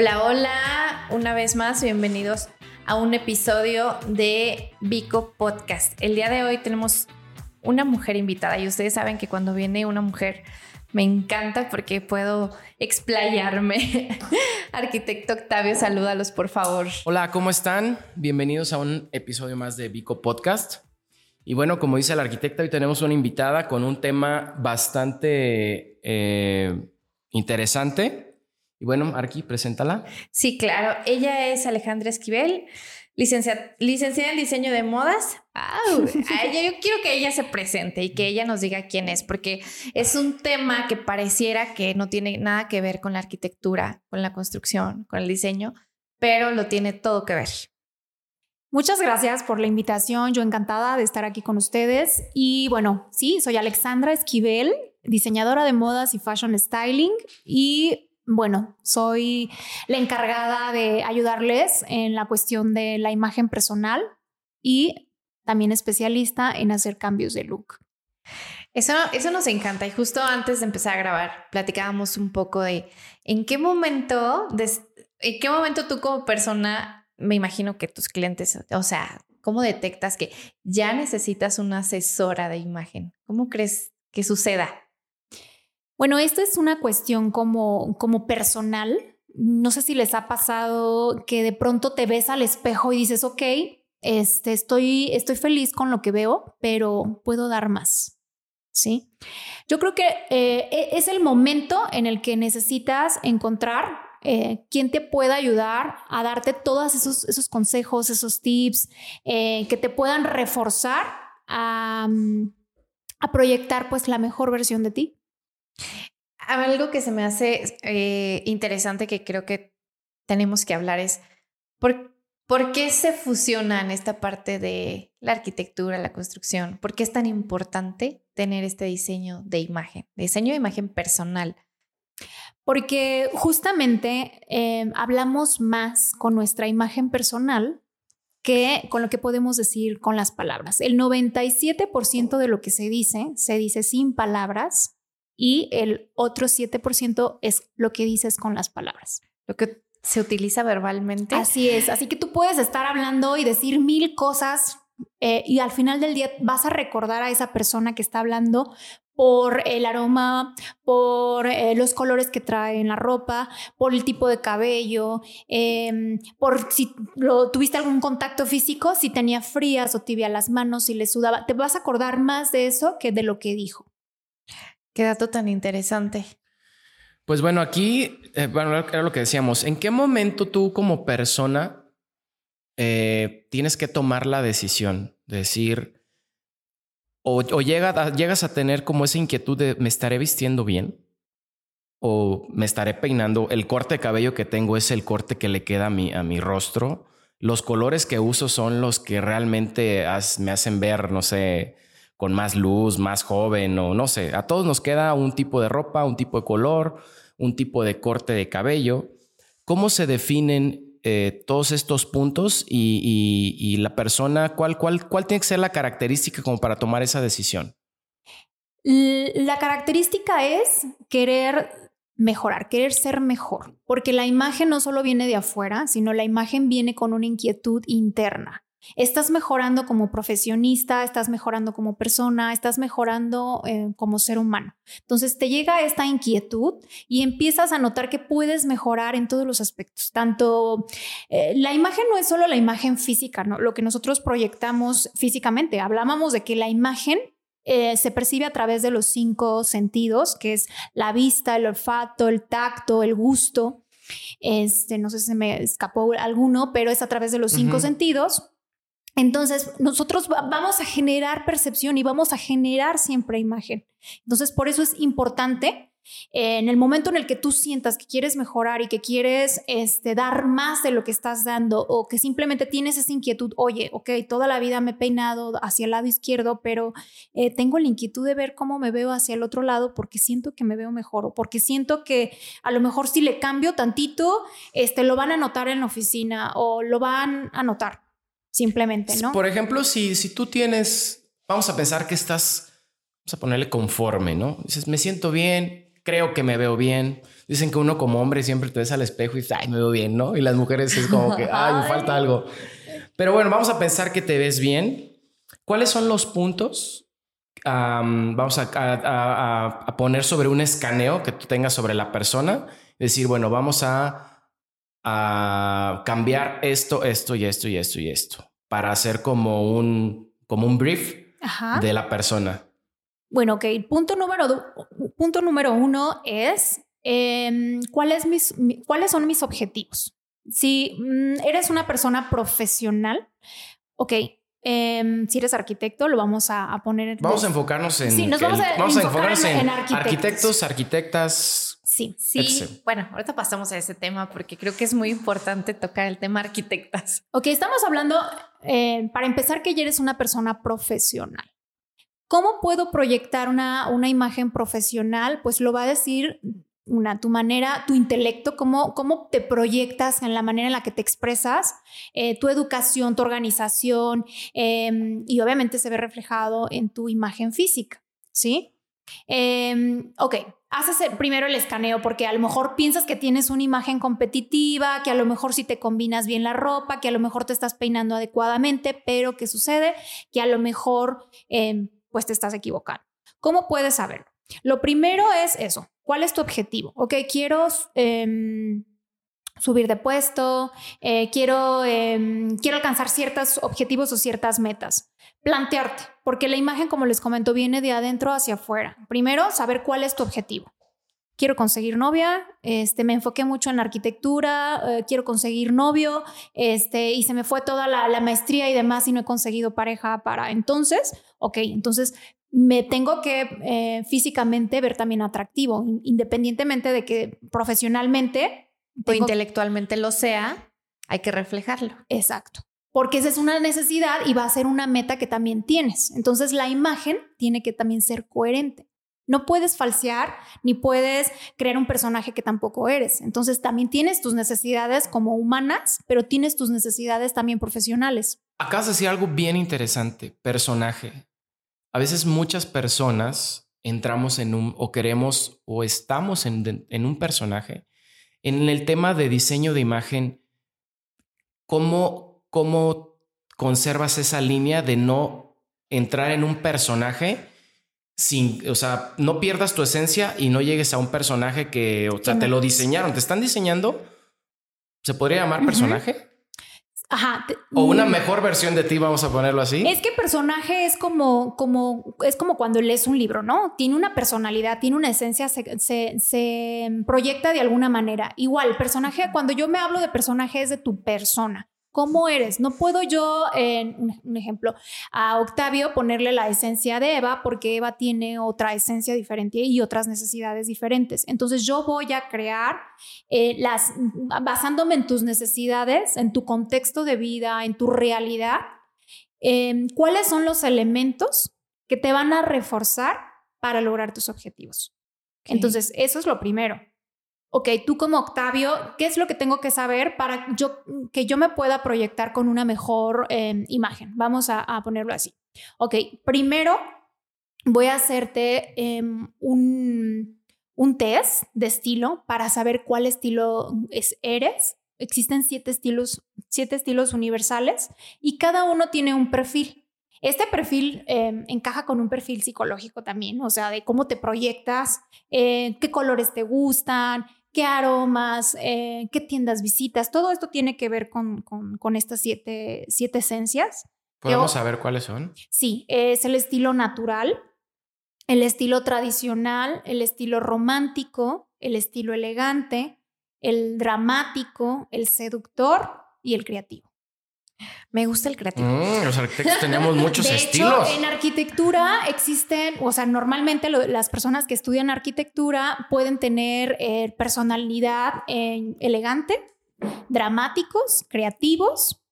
Hola, hola, una vez más, bienvenidos a un episodio de Vico Podcast. El día de hoy tenemos una mujer invitada y ustedes saben que cuando viene una mujer me encanta porque puedo explayarme. Arquitecto Octavio, salúdalos por favor. Hola, ¿cómo están? Bienvenidos a un episodio más de Vico Podcast. Y bueno, como dice el arquitecto, hoy tenemos una invitada con un tema bastante eh, interesante y bueno, Arqui, preséntala. Sí, claro. Ella es Alejandra Esquivel, licenciada, licenciada en diseño de modas. a ella, yo quiero que ella se presente y que ella nos diga quién es, porque es un tema que pareciera que no tiene nada que ver con la arquitectura, con la construcción, con el diseño, pero lo tiene todo que ver. Muchas gracias por la invitación. Yo encantada de estar aquí con ustedes. Y bueno, sí, soy Alexandra Esquivel, diseñadora de modas y fashion styling y bueno, soy la encargada de ayudarles en la cuestión de la imagen personal y también especialista en hacer cambios de look. Eso, eso nos encanta y justo antes de empezar a grabar platicábamos un poco de en qué momento, en qué momento tú como persona, me imagino que tus clientes, o sea, ¿cómo detectas que ya necesitas una asesora de imagen? ¿Cómo crees que suceda? Bueno, esto es una cuestión como, como personal. No sé si les ha pasado que de pronto te ves al espejo y dices, ok, este, estoy, estoy feliz con lo que veo, pero puedo dar más. ¿Sí? Yo creo que eh, e, es el momento en el que necesitas encontrar eh, quien te pueda ayudar a darte todos esos, esos consejos, esos tips eh, que te puedan reforzar a, a proyectar pues la mejor versión de ti. Algo que se me hace eh, interesante que creo que tenemos que hablar es ¿por, por qué se fusionan esta parte de la arquitectura, la construcción. ¿Por qué es tan importante tener este diseño de imagen, diseño de imagen personal? Porque justamente eh, hablamos más con nuestra imagen personal que con lo que podemos decir con las palabras. El 97% de lo que se dice se dice sin palabras y el otro 7% es lo que dices con las palabras. Lo que se utiliza verbalmente. Así es, así que tú puedes estar hablando y decir mil cosas eh, y al final del día vas a recordar a esa persona que está hablando por el aroma, por eh, los colores que trae en la ropa, por el tipo de cabello, em, por si lo, tuviste algún contacto físico, si tenía frías o tibia las manos, si le sudaba. Te vas a acordar más de eso que de lo que dijo. Qué dato tan interesante. Pues bueno, aquí, eh, bueno, era lo que decíamos. ¿En qué momento tú como persona eh, tienes que tomar la decisión de decir, o, llegas a tener como esa inquietud de, ¿me estaré vistiendo bien? ¿O me estaré peinando? ¿El corte de cabello que tengo es el corte que le queda a mi, a mi rostro? ¿Los colores que uso son los que realmente me hacen ver, no sé, con más luz, más joven o no sé. A todos nos queda un tipo de ropa, un tipo de color, un tipo de corte de cabello. ¿Cómo se definen eh, todos estos puntos y, la persona, ¿cuál, cuál, cuál tiene que ser la característica como para tomar esa decisión? La característica es querer mejorar, querer ser mejor, porque la imagen no solo viene de afuera, sino la imagen viene con una inquietud interna. Estás mejorando como profesionista, estás mejorando como persona, estás mejorando eh, como ser humano. Entonces te llega esta inquietud y empiezas a notar que puedes mejorar en todos los aspectos. Tanto eh, la imagen no es solo la imagen física, ¿no? lo que nosotros proyectamos físicamente. Hablábamos de que la imagen eh, se percibe a través de los cinco sentidos, que es la vista, el olfato, el tacto, el gusto. Este, no sé si se me escapó alguno, pero es a través de los cinco sentidos. Entonces, nosotros vamos a generar percepción y vamos a generar siempre imagen. Entonces, por eso es importante eh, en el momento en el que tú sientas que quieres mejorar y que quieres este, dar más de lo que estás dando o que simplemente tienes esa inquietud, oye, ok, toda la vida me he peinado hacia el lado izquierdo, pero eh, tengo la inquietud de ver cómo me veo hacia el otro lado porque siento que me veo mejor o porque siento que a lo mejor si le cambio tantito, este, lo van a notar en la oficina o lo van a notar simplemente, ¿no? Por ejemplo, si, si tú tienes, vamos a pensar que estás, vamos a ponerle conforme, ¿no? Dices, me siento bien, creo que me veo bien. Dicen que uno como hombre siempre te ves al espejo y dices, ay, me veo bien, ¿no? Y las mujeres es como que, ay, me falta algo. Pero bueno, vamos a pensar que te ves bien. ¿Cuáles son los puntos? vamos a, poner sobre un escaneo que tú tengas sobre la persona. Decir, bueno, vamos a, a cambiar esto, esto y esto y esto y esto para hacer como un, como un brief de la persona. Bueno, ok. Punto número, punto número uno es em, ¿cuáles, mis, cuáles son mis objetivos. Si mm, eres una persona profesional, ok, em, si eres arquitecto, lo vamos a, poner. Vamos a enfocarnos en. Sí, nos vamos, a, enfocarnos en, arquitectos, arquitectas. Sí, sí. Bueno, ahorita pasamos a ese tema porque creo que es muy importante tocar el tema arquitectas. Ok, estamos hablando, eh, para empezar, que ya eres una persona profesional. ¿Cómo puedo proyectar una, una imagen profesional? Pues lo va a decir una, tu manera, tu intelecto, cómo, cómo te proyectas en la manera en la que te expresas, eh, tu educación, tu organización, em, y obviamente se ve reflejado en tu imagen física, ¿sí? Em, ok, haces primero el escaneo porque a lo mejor piensas que tienes una imagen competitiva, que a lo mejor si te combinas bien la ropa, que a lo mejor te estás peinando adecuadamente, pero ¿qué sucede? Que a lo mejor em, pues te estás equivocando. ¿Cómo puedes saberlo? Lo primero es eso. ¿Cuál es tu objetivo? Ok, quiero em, subir de puesto, eh, quiero, em, quiero alcanzar ciertos objetivos o ciertas metas. Plantearte, porque la imagen, como les comento, viene de adentro hacia afuera. Primero, saber cuál es tu objetivo. Quiero conseguir novia, este, me enfoqué mucho en la arquitectura, eh, quiero conseguir novio, este, y se me fue toda la, maestría y demás y no he conseguido pareja para entonces. Ok, entonces me tengo que eh, físicamente ver también atractivo, independientemente de que profesionalmente o intelectualmente lo sea, hay que reflejarlo. Exacto. Porque esa es una necesidad y va a ser una meta que también tienes. Entonces la imagen tiene que también ser coherente. No puedes falsear ni puedes crear un personaje que tampoco eres. Entonces también tienes tus necesidades como humanas, pero tienes tus necesidades también profesionales. Acá se decir algo bien interesante, personaje a veces muchas personas entramos en un o queremos o estamos en, un personaje. En el tema de diseño de imagen, ¿cómo, ¿cómo conservas esa línea de no entrar en un personaje? Sin, o sea, no pierdas tu esencia y no llegues a un personaje que, o sea, te lo diseñaron, te están diseñando. ¿Se podría llamar personaje? Ajá. O una mm. mejor versión de ti, vamos a ponerlo así. Es que personaje es como, como, es como cuando lees un libro, ¿no? Tiene una personalidad, tiene una esencia, se, se, proyecta de alguna manera. Igual, personaje, cuando yo me hablo de personaje es de tu persona. ¿Cómo eres? No puedo yo, en un ejemplo, a Octavio ponerle la esencia de Eva porque Eva tiene otra esencia diferente y otras necesidades diferentes. Entonces yo voy a crear eh, las, basándome en tus necesidades, en tu contexto de vida, en tu realidad, em, cuáles son los elementos que te van a reforzar para lograr tus objetivos. Entonces, eso es lo primero ok, tú como Octavio, ¿qué es lo que tengo que saber para yo, que yo me pueda proyectar con una mejor em, imagen? Vamos a, ponerlo así. Ok, primero voy a hacerte em, un, un, test de estilo para saber cuál estilo es, eres. Existen siete estilos, siete estilos universales y cada uno tiene un perfil. Este perfil em, encaja con un perfil psicológico también, o sea, de cómo te proyectas, eh, qué colores te gustan, qué aromas, eh, qué tiendas visitas. Todo esto tiene que ver con, con, estas siete, siete esencias. ¿Podemos saber cuáles son? Sí, es el estilo natural, el estilo tradicional, el estilo romántico, el estilo elegante, el dramático, el seductor y el creativo. Me gusta el creativo. Mm, los arquitectos tenemos muchos de estilos. Hecho, en arquitectura existen, o sea, normalmente las personas que estudian arquitectura pueden tener eh, personalidad eh, elegante, dramáticos, creativos.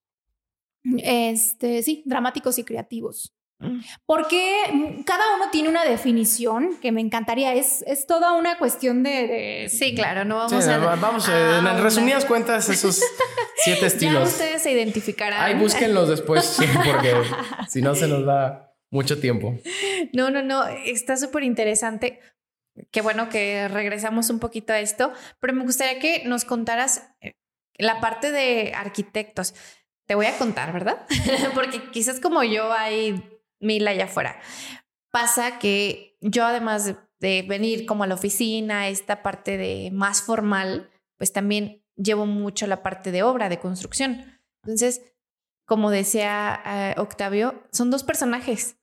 Este, sí, dramáticos y creativos. Mm. Porque cada uno tiene una definición que me encantaría. Es, es toda una cuestión de. Sí, claro, no vamos a. Vamos, en resumidas cuentas, esos siete estilos. Ya ustedes se identificarán. Ahí búsquenlos después, porque si no se nos da mucho tiempo. No, no, no. Está súper interesante. qué bueno que regresamos un poquito a esto, pero me gustaría que nos contaras eh, la parte de arquitectos. Te voy a contar, ¿verdad? Porque quizás como yo hay mil allá afuera. Pasa que yo además de venir como a la oficina, esta parte de más formal, pues también llevo mucho la parte de obra, de construcción. Entonces, como decía eh, Octavio, son dos personajes.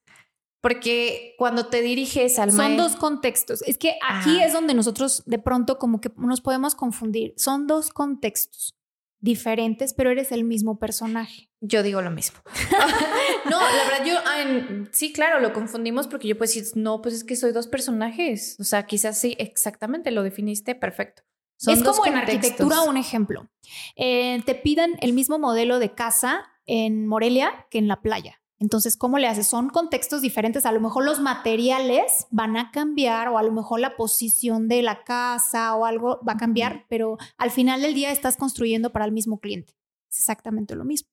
Porque cuando te diriges al Son dos contextos. Es que aquí es donde nosotros de pronto como que nos podemos confundir. Son dos contextos diferentes, pero eres el mismo personaje. Yo digo lo mismo. no, la verdad, yo ah, sí, claro, lo confundimos porque yo pues no, pues es que soy dos personajes. O sea, quizás sí, exactamente, lo definiste perfecto. Es como en arquitectura un ejemplo. Eh, te pidan el mismo modelo de casa en Morelia que en la playa. Entonces, ¿cómo le haces? Son contextos diferentes. A lo mejor los materiales van a cambiar o a lo mejor la posición de la casa o algo va a cambiar, pero al final del día estás construyendo para el mismo cliente. Es exactamente lo mismo.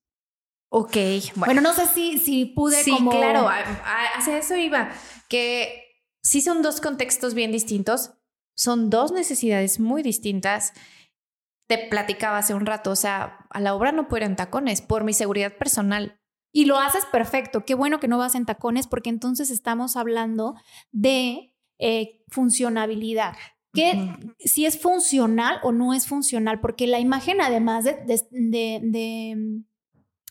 Ok. Bueno, no sé si, si pude sí, claro, hacia eso iba, que sí son dos contextos bien distintos, son dos necesidades muy distintas. Te platicaba hace un rato, o sea, a la obra no puedo ir en tacones por mi seguridad personal y lo haces perfecto. Qué bueno que no vas en tacones porque entonces estamos hablando de eh, funcionabilidad. Que si es funcional o no es funcional, porque la imagen además de, de,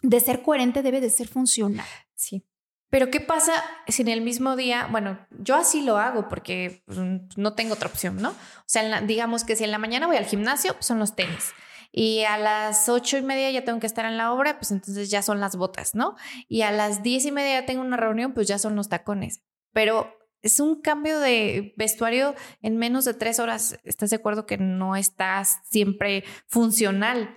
de, ser coherente debe de ser funcional. Sí. Pero ¿qué pasa si en el mismo día, bueno, yo así lo hago porque pues, no tengo otra opción, ¿no? O sea, digamos que si en la mañana voy al gimnasio, pues son los tenis y a las ocho y media ya tengo que estar en la obra, pues entonces ya son las botas, ¿no? Y a las diez y media ya tengo una reunión, pues ya son los tacones. Pero es un cambio de vestuario en menos de tres horas. ¿Estás de acuerdo que no estás siempre funcional?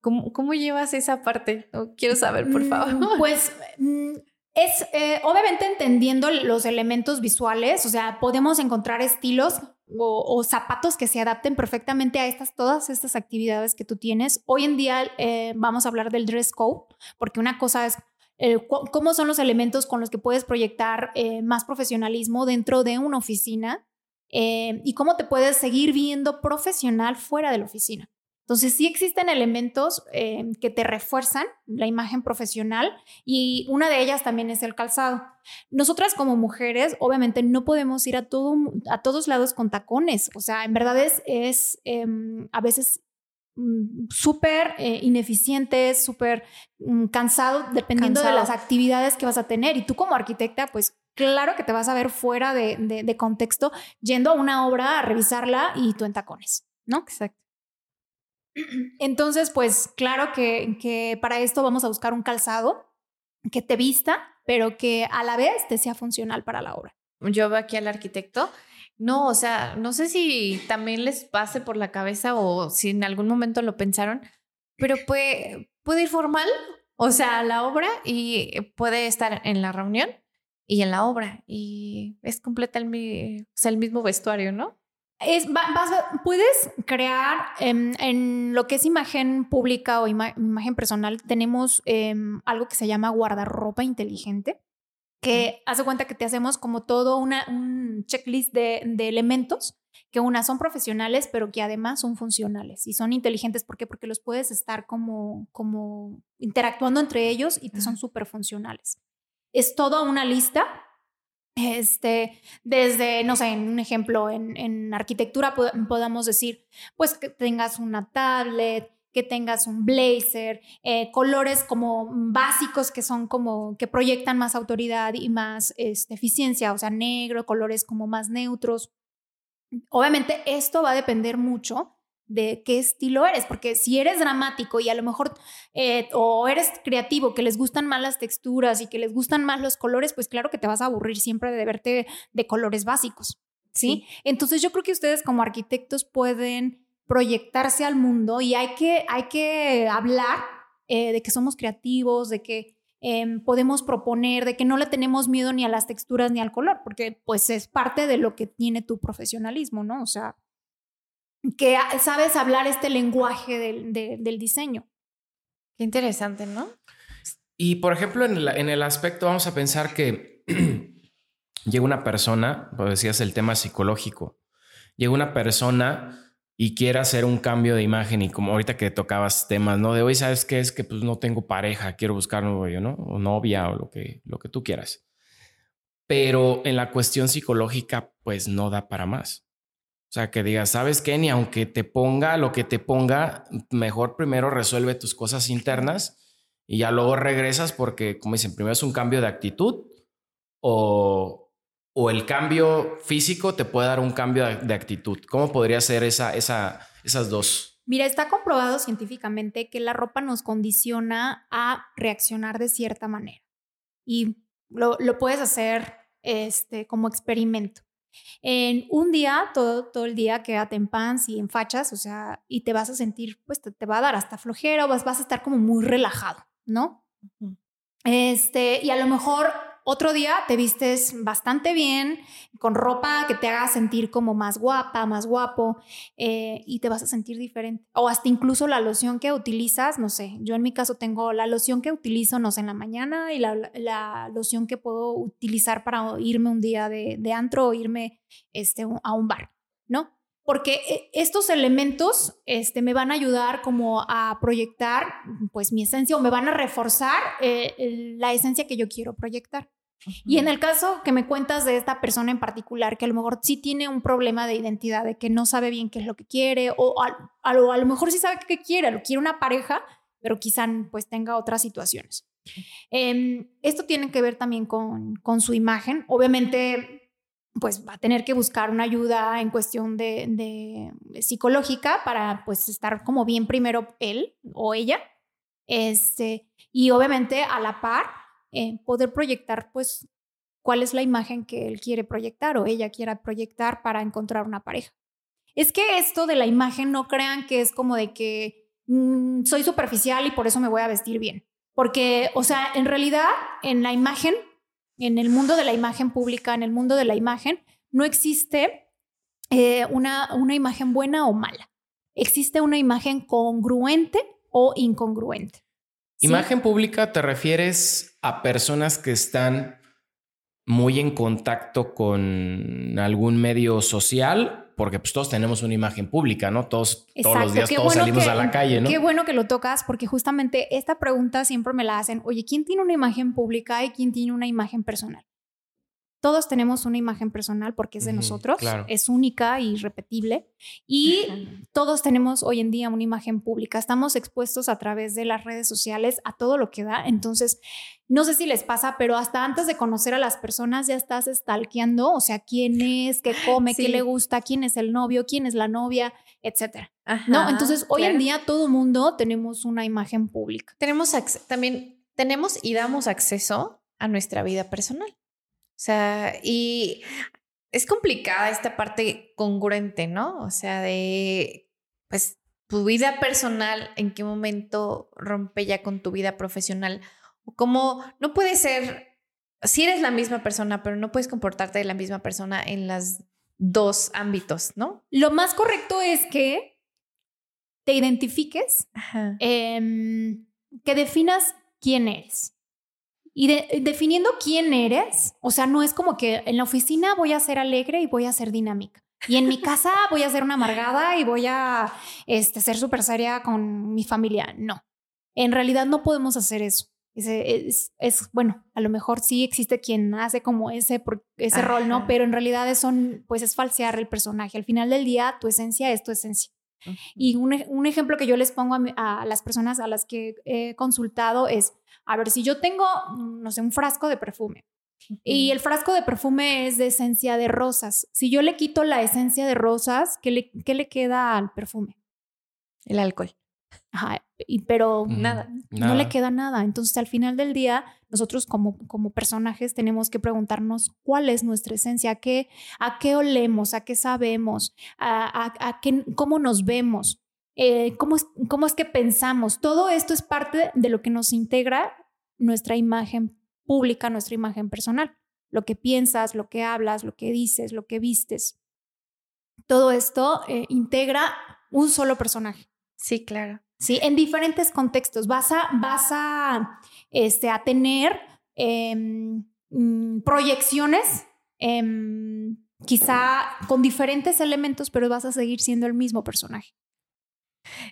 ¿Cómo, cómo llevas esa parte? quiero saber, por favor. Mm, pues mm, es eh, obviamente entendiendo los elementos visuales, o sea, podemos encontrar estilos o, zapatos que se adapten perfectamente a estas, todas estas actividades que tú tienes. Hoy en día eh, vamos a hablar del dress code, porque una cosa es eh, cómo son los elementos con los que puedes proyectar más profesionalismo dentro de una oficina y cómo te puedes seguir viendo profesional fuera de la oficina. Entonces, sí existen elementos eh, que te refuerzan la imagen profesional y una de ellas también es el calzado. Nosotras como mujeres, obviamente, no podemos ir a, todo, a todos lados con tacones. O sea, en verdad es, es em, a veces mm, súper eh, ineficiente, súper mm, cansado, dependiendo de las actividades que vas a tener. Y tú como arquitecta, pues claro que te vas a ver fuera de, de contexto yendo a una obra a revisarla y tú en tacones, ¿no? Exacto. Entonces, pues claro que, para esto vamos a buscar un calzado que te vista, pero que a la vez te sea funcional para la obra. Yo veo aquí al arquitecto. No, o sea, no sé si también les pase por la cabeza o si en algún momento lo pensaron, pero puede, puede ir formal, o sea, a la obra y puede estar en la reunión y en la obra y es completa el, el mismo vestuario, ¿no? Es, puedes crear en, lo que es imagen pública o imagen personal, tenemos em, algo que se llama guardarropa inteligente, que hace cuenta que te hacemos como todo una, un checklist de, elementos que unas son profesionales, pero que además son funcionales y son inteligentes. ¿Por qué? Porque los puedes estar como, como interactuando entre ellos y te son súper funcionales. Es toda una lista este, desde, no sé, en un ejemplo, en, arquitectura podamos decir, pues que tengas una tablet, que tengas un blazer, eh, colores como básicos que son como que proyectan más autoridad y más este, eficiencia, o sea, negro, colores como más neutros. Obviamente esto va a depender mucho de qué estilo eres, porque si eres dramático y a lo mejor eh, o eres creativo, que les gustan más las texturas y que les gustan más los colores, pues claro que te vas a aburrir siempre de verte de colores básicos, ¿sí? Entonces yo creo que ustedes como arquitectos pueden proyectarse al mundo y hay que, hay que hablar eh, de que somos creativos, de que em, podemos proponer, de que no le tenemos miedo ni a las texturas ni al color, porque pues es parte de lo que tiene tu profesionalismo, ¿no? O sea, que sabes hablar este lenguaje del, diseño. Qué interesante, ¿no? Y por ejemplo, en, el aspecto, vamos a pensar que llega una persona, pues decías el tema psicológico, llega una persona y quiere hacer un cambio de imagen y como ahorita que tocabas temas, ¿no? De hoy, ¿sabes qué? Es que pues no tengo pareja, quiero buscar novio, ¿no? O novia o lo que, lo que tú quieras. Pero en la cuestión psicológica, pues no da para más. O sea, que digas, ¿sabes qué? Ni aunque te ponga lo que te ponga, mejor primero resuelve tus cosas internas y ya luego regresas porque, como dicen, primero es un cambio de actitud o, o el cambio físico te puede dar un cambio de, actitud. ¿Cómo podría ser esa, esa, esas dos? Mira, está comprobado científicamente que la ropa nos condiciona a reaccionar de cierta manera y lo, lo puedes hacer este, como experimento. En un día, todo, todo el día, quédate en pants y en fachas, o sea, y te vas a sentir, pues te, va a dar hasta flojera o vas, vas a estar como muy relajado, ¿no? Este, y a lo mejor otro día te vistes bastante bien, con ropa que te haga sentir como más guapa, más guapo, eh, y te vas a sentir diferente. O hasta incluso la loción que utilizas, no sé, yo en mi caso tengo la loción que utilizo, no sé, en la mañana y la, loción que puedo utilizar para irme un día de, antro o irme este, a un bar, ¿no? Porque eh, estos elementos este, me van a ayudar como a proyectar pues mi esencia o me van a reforzar eh, la esencia que yo quiero proyectar. Y en el caso que me cuentas de esta persona en particular, que a lo mejor sí tiene un problema de identidad, de que no sabe bien qué es lo que quiere, o a, lo, mejor sí sabe qué quiere, lo quiere una pareja, pero quizá pues tenga otras situaciones. Em, esto tiene que ver también con, con su imagen. Obviamente pues va a tener que buscar una ayuda en cuestión de, psicológica para pues estar como bien primero él o ella. Este, y obviamente a la par eh, poder proyectar pues cuál es la imagen que él quiere proyectar o ella quiera proyectar para encontrar una pareja. Es que esto de la imagen no crean que es como de que mm, soy superficial y por eso me voy a vestir bien. Porque, o sea, en realidad en la imagen en el mundo de la imagen pública, en el mundo de la imagen, no existe eh, una, una imagen buena o mala. Existe una imagen congruente o incongruente. Imagen pública te refieres a personas que están muy en contacto con algún medio social porque pues todos tenemos una imagen pública, ¿no? Todos, todos los días todos salimos a la calle, ¿no? Qué bueno que lo tocas porque justamente esta pregunta siempre me la hacen, oye, ¿quién tiene una imagen pública y quién tiene una imagen personal? Todos tenemos una imagen personal porque es de nosotros, es única y repetible. Y todos tenemos hoy en día una imagen pública. Estamos expuestos a través de las redes sociales a todo lo que da. Entonces, no sé si les pasa, pero hasta antes de conocer a las personas ya estás stalkeando, o sea, quién es, qué come, qué le gusta, quién es el novio, quién es la novia, etcétera. ¿No? Entonces, hoy en día todo mundo tenemos una imagen pública. Tenemos también tenemos y damos acceso a nuestra vida personal. O sea, y es complicada esta parte congruente, ¿no? O sea, de, pues, tu vida personal, en qué momento rompe ya con tu vida profesional. O cómo no puede ser, si eres la misma persona, pero no puedes comportarte de la misma persona en los dos ámbitos, ¿no? Lo más correcto es que te identifiques, em, que definas quién eres. Y definiendo quién eres, o sea, no es como que en la oficina voy a ser alegre y voy a ser dinámica. Y en mi casa voy a ser una amargada y voy a este, ser súper seria con mi familia. No, en realidad no podemos hacer eso. Es, es, bueno, a lo mejor sí existe quien hace como ese, ese rol, ¿no? Pero en realidad eso pues es falsear el personaje. Al final del día, tu esencia es tu esencia. Y un, un, ejemplo que yo les pongo a, a, las personas a las que he consultado es, a ver, si yo tengo, no sé, un frasco de perfume y el frasco de perfume es de esencia de rosas, si yo le quito la esencia de rosas, ¿qué le, qué le queda al perfume? El alcohol. Ajá, pero nada, no le queda nada. Entonces, al final del día, nosotros como, como personajes tenemos que preguntarnos cuál es nuestra esencia, a qué, a qué olemos, a qué sabemos, a, a, qué, cómo nos vemos. Eh, cómo, es, cómo es que pensamos. Todo esto es parte de lo que nos integra nuestra imagen pública, nuestra imagen personal. Lo que piensas, lo que hablas, lo que dices, lo que vistes. Todo esto eh, integra un solo personaje. Sí, claro. Sí, en diferentes contextos. Vas a, vas a, este, a tener em, mm, proyecciones em, quizá con diferentes elementos, pero vas a seguir siendo el mismo personaje.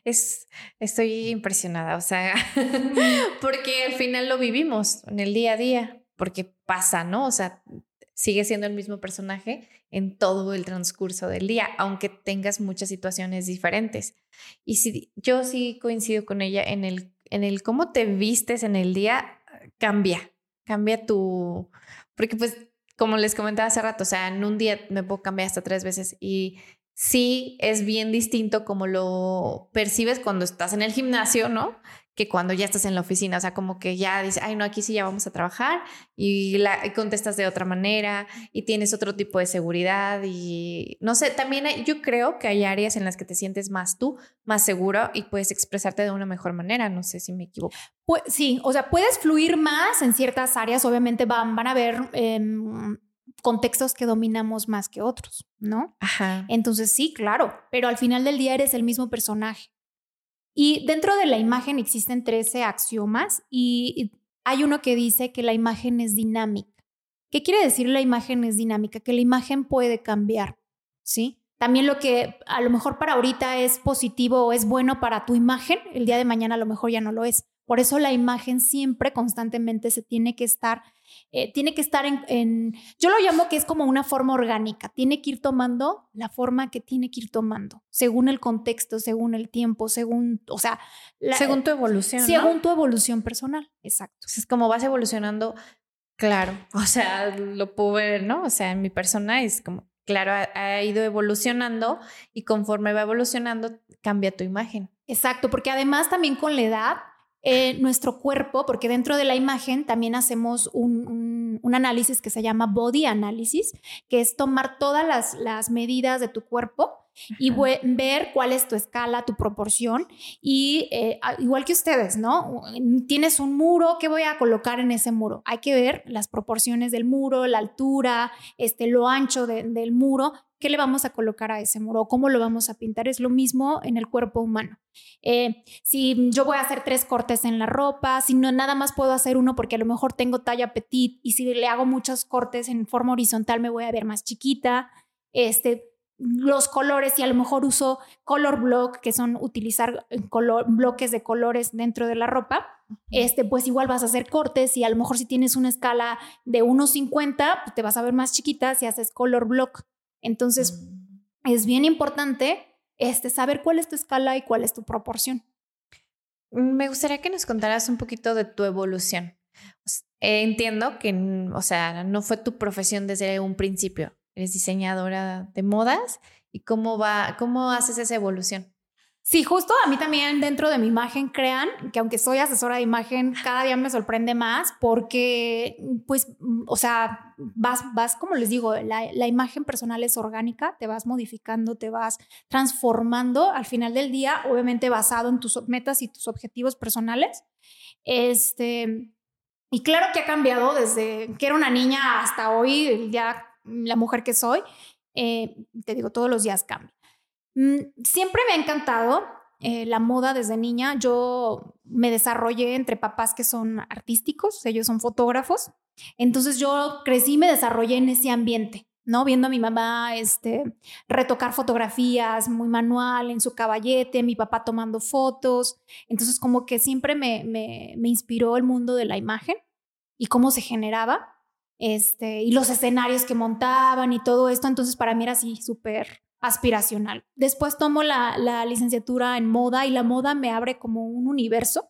Es, estoy impresionada, o sea, porque al final lo vivimos en el día a día, porque pasa, ¿no? O sea, sigue siendo el mismo personaje en todo el transcurso del día, aunque tengas muchas situaciones diferentes. Y si yo sí coincido con ella en el, en el cómo te vistes en el día, cambia, cambia tu, porque pues como les comentaba hace rato, o sea, en un día me puedo cambiar hasta tres veces y sí es bien distinto como lo percibes cuando estás en el gimnasio, ¿no? Que cuando ya estás en la oficina, o sea, como que ya dices, ay, no, aquí sí ya vamos a trabajar y, la, contestas de otra manera y tienes otro tipo de seguridad y no sé, también yo creo que hay áreas en las que te sientes más tú, más seguro y puedes expresarte de una mejor manera, no sé si me equivoco. Pues, sí, o sea, puedes fluir más en ciertas áreas, obviamente van, van a haber... Em, contextos que dominamos más que otros, ¿no? Ajá. Entonces sí, claro, pero al final del día eres el mismo personaje. Y dentro de la imagen existen 13 axiomas y hay uno que dice que la imagen es dinámica. ¿Qué quiere decir la imagen es dinámica? Que la imagen puede cambiar, ¿sí? También lo que a lo mejor para ahorita es positivo o es bueno para tu imagen, el día de mañana a lo mejor ya no lo es. Por eso la imagen siempre, constantemente se tiene que estar, eh, tiene que estar en, yo lo llamo que es como una forma orgánica, tiene que ir tomando la forma que tiene que ir tomando, según el contexto, según el tiempo, según, o sea, según tu evolución. Según tu evolución personal, exacto. es como vas evolucionando, claro, o sea, lo puedo ver, ¿no? O sea, en mi persona es como, claro, ha ido evolucionando y conforme va evolucionando, cambia tu imagen. Exacto, porque además también con la edad eh, nuestro cuerpo, porque dentro de la imagen también hacemos un, análisis que se llama body analysis, que es tomar todas las, las medidas de tu cuerpo y ver cuál es tu escala, tu proporción. Y eh, igual que ustedes, ¿no? Tienes un muro, ¿qué voy a colocar en ese muro? Hay que ver las proporciones del muro, la altura, este, lo ancho del muro ¿qué le vamos a colocar a ese muro? ¿Cómo lo vamos a pintar? Es lo mismo en el cuerpo humano. Eh, si yo voy a hacer tres cortes en la ropa, si no nada más puedo hacer uno porque a lo mejor tengo talla petit y si le hago muchos cortes en forma horizontal me voy a ver más chiquita. Este, los colores y a lo mejor uso color block, que son utilizar eh, bloques de colores dentro de la ropa, este, pues igual vas a hacer cortes y a lo mejor si tienes una escala de 1.50, pues te vas a ver más chiquita si haces color block. Entonces, mm. es bien importante este, saber cuál es tu escala y cuál es tu proporción. Mm, me gustaría que nos contaras un poquito de tu evolución. entiendo que, o sea, no fue tu profesión desde un principio. Eres diseñadora de modas y cómo va, cómo haces esa evolución. Sí, justo a mí también dentro de mi imagen, crean que aunque soy asesora de imagen, cada día me sorprende más porque, pues, o sea, vas, vas, como les digo, la, la, imagen personal es orgánica, te vas modificando, te vas transformando al final del día, obviamente basado en tus metas y tus objetivos personales. Este, y claro que ha cambiado desde que era una niña hasta hoy, ya la mujer que soy. Eh, te digo, todos los días cambia. Mm, siempre me ha encantado eh, la moda desde niña. Yo me desarrollé entre papás que son artísticos, ellos son fotógrafos. Entonces yo crecí y me desarrollé en ese ambiente. ¿no? Viendo a mi mamá este, retocar fotografías muy manual en su caballete, mi papá tomando fotos. Entonces, como que siempre me, me, me inspiró el mundo de la imagen y cómo se generaba, este, y los escenarios que montaban y todo esto. Entonces, para mí era así súper aspiracional. Después tomo la, licenciatura en moda y la moda me abre como un universo.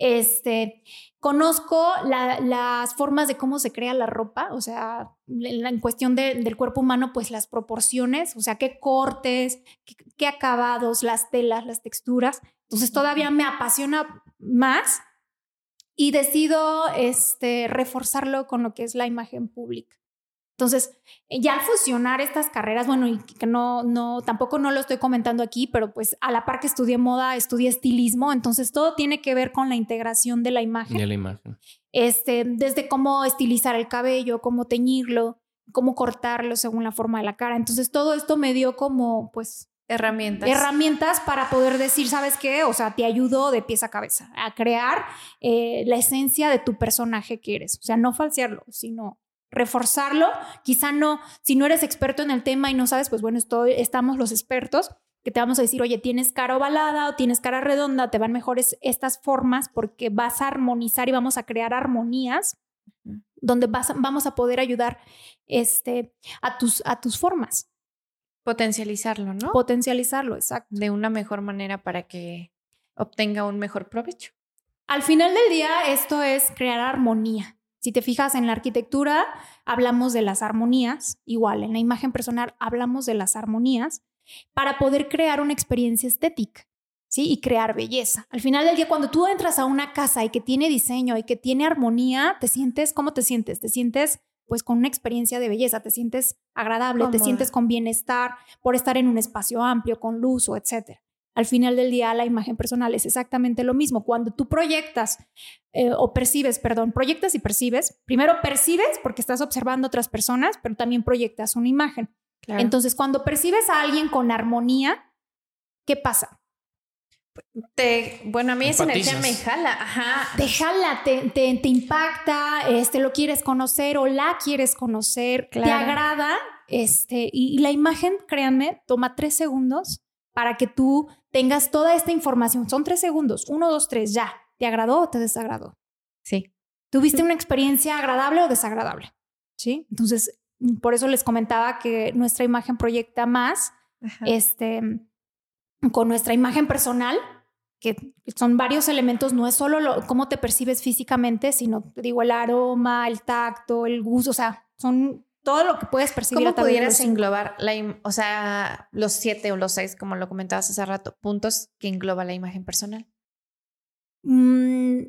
Este, conozco las formas de cómo se crea la ropa, o sea, en, cuestión del cuerpo humano, pues las proporciones, o sea, qué cortes, qué, acabados, las telas, las texturas. Entonces todavía me apasiona más y decido este, reforzarlo con lo que es la imagen pública. Entonces, eh, ya al fusionar estas carreras, bueno, y que no, no, tampoco no lo estoy comentando aquí, pero pues a la par que estudié moda, estudié estilismo, entonces todo tiene que ver con la integración de la imagen. De la imagen. Este, desde cómo estilizar el cabello, cómo teñirlo, cómo cortarlo según la forma de la cara. Entonces, todo esto me dio como, pues, herramientas. Herramientas para poder decir, ¿sabes qué? O sea, te ayudo de pies a cabeza a crear eh, la esencia de tu personaje que eres. O sea, no falsearlo, sino reforzarlo, quizá no, si no eres experto en el tema y no sabes, pues bueno, estoy, estamos los expertos que te vamos a decir, oye, tienes cara ovalada o tienes cara redonda, te van mejores estas formas porque vas a armonizar y vamos a crear armonías donde vas, vamos a poder ayudar este, a, tus, a tus formas. Potencializarlo, ¿no? Potencializarlo, exacto. De una mejor manera para que obtenga un mejor provecho. Al final del día, esto es crear armonía. Si te fijas en la arquitectura, hablamos de las armonías, igual en la imagen personal hablamos de las armonías para poder crear una experiencia estética. ¿Sí? Y crear belleza. Al final del día, cuando tú entras a una casa y que tiene diseño y que tiene armonía, te sientes, ¿cómo te sientes? Te sientes pues con una experiencia de belleza, te sientes agradable, te sientes con bienestar por estar en un espacio amplio, con luz o etcétera. Al final del día, la imagen personal es exactamente lo mismo. Cuando tú proyectas eh, o percibes, perdón, proyectas y percibes, primero percibes porque estás observando a otras personas, pero también proyectas una imagen. Entonces, cuando percibes a alguien con armonía, ¿qué pasa? Te, bueno, a mí esa energía me jala, ajá. Te jala, te, te, impacta, este, lo quieres conocer o la quieres conocer, te agrada, este, y, la imagen, créanme, toma tres segundos para que tú tengas toda esta información. Son tres segundos, uno, dos, tres, ya. ¿Te agradó o te desagradó? Sí. ¿Tuviste una experiencia agradable o desagradable? Sí. Entonces, por eso les comentaba que nuestra imagen proyecta más, este, con nuestra imagen personal, que son varios elementos, no es solo lo, cómo te percibes físicamente, sino, digo, el aroma, el tacto, el gusto, o sea, son todo lo que puedes percibir. ¿Cómo pudieras englobar, la, o sea, los siete o los seis, como lo comentabas hace rato, puntos que engloba la imagen personal? Mm,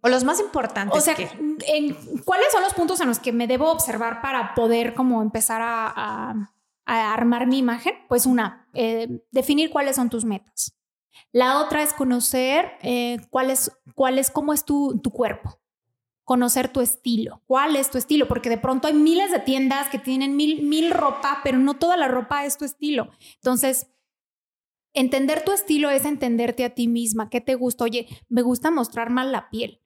o los más importantes. O sea, ¿cuáles son los puntos en los que me debo observar para poder como empezar a a armar mi imagen? Pues una, eh, definir cuáles son tus metas. La otra es conocer eh, cuál, es, cuál es, cómo es tu, tu cuerpo, conocer tu estilo. ¿Cuál es tu estilo? Porque de pronto hay miles de tiendas que tienen mil, mil ropa, pero no toda la ropa es tu estilo. Entonces, entender tu estilo es entenderte a ti misma. ¿Qué te gusta? Oye, me gusta mostrar mal la piel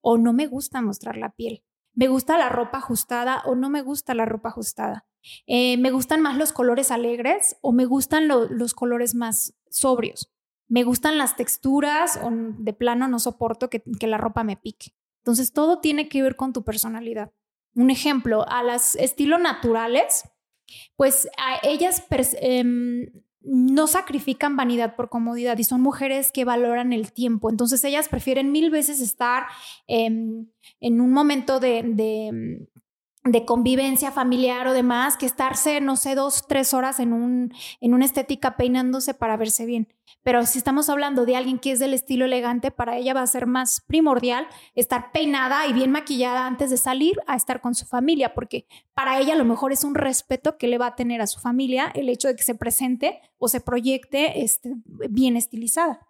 o no me gusta mostrar la piel. ¿Me gusta la ropa ajustada o no me gusta la ropa ajustada? Eh, ¿Me gustan más los colores alegres o me gustan los colores más sobrios? ¿Me gustan las texturas o de plano no soporto que, la ropa me pique? Entonces, todo tiene que ver con tu personalidad. Un ejemplo, a las estilos naturales, pues a ellas em, no sacrifican vanidad por comodidad y son mujeres que valoran el tiempo. Entonces ellas prefieren mil veces estar em, en un momento de, de convivencia familiar o demás que estarse, no sé, dos, tres horas en, un, en una estética peinándose para verse bien. Pero si estamos hablando de alguien que es del estilo elegante, para ella va a ser más primordial estar peinada y bien maquillada antes de salir a estar con su familia, porque para ella a lo mejor es un respeto que le va a tener a su familia el hecho de que se presente o se proyecte este, bien estilizada.